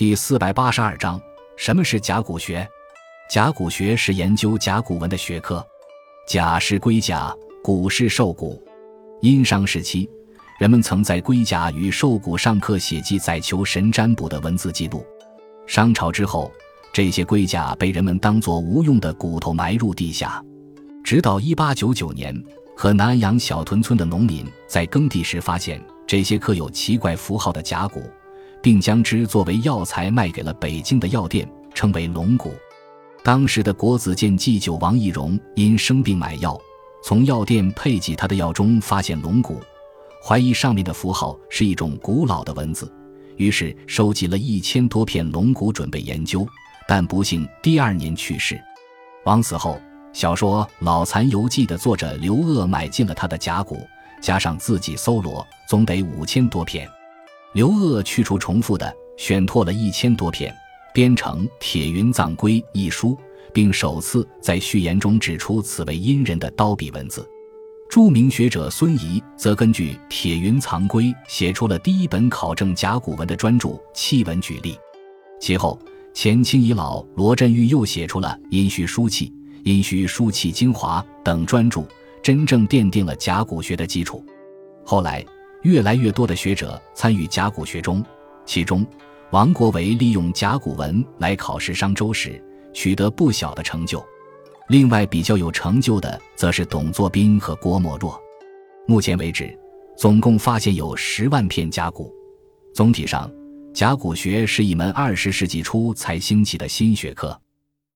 第四百八十二章：什么是甲骨学？甲骨学是研究甲骨文的学科。甲是龟甲，骨是兽骨。殷商时期，人们曾在龟甲与兽骨上刻写记载求神占卜的文字记录。商朝之后，这些龟甲被人们当作无用的骨头埋入地下。直到一八九九年，河南安阳小屯村的农民在耕地时发现这些刻有奇怪符号的甲骨。并将之作为药材卖给了北京的药店，称为龙骨。当时的国子监祭酒王懿荣因生病买药，从药店配给他的药中发现龙骨，怀疑上面的符号是一种古老的文字，于是收集了一千多片龙骨准备研究，但不幸第二年去世。王死后，小说《老残游记》的作者刘鹗买进了他的甲骨，加上自己搜罗，总得五千多片。刘鹗去除重复的，选拓了一千多篇，编成《铁云藏龟》一书，并首次在序言中指出此为殷人的刀笔文字。著名学者孙仪则根据《铁云藏龟》写出了第一本考证甲骨文的专著《契文举例》。其后，前清遗老罗振玉又写出了《殷墟书契》《殷墟书契精华》等专著，真正奠定了甲骨学的基础。后来。越来越多的学者参与甲骨学中，其中王国维利用甲骨文来考试商周时，取得不小的成就。另外比较有成就的，则是董作宾和郭沫若。目前为止，总共发现有十万片甲骨。总体上，甲骨学是一门二十世纪初才兴起的新学科。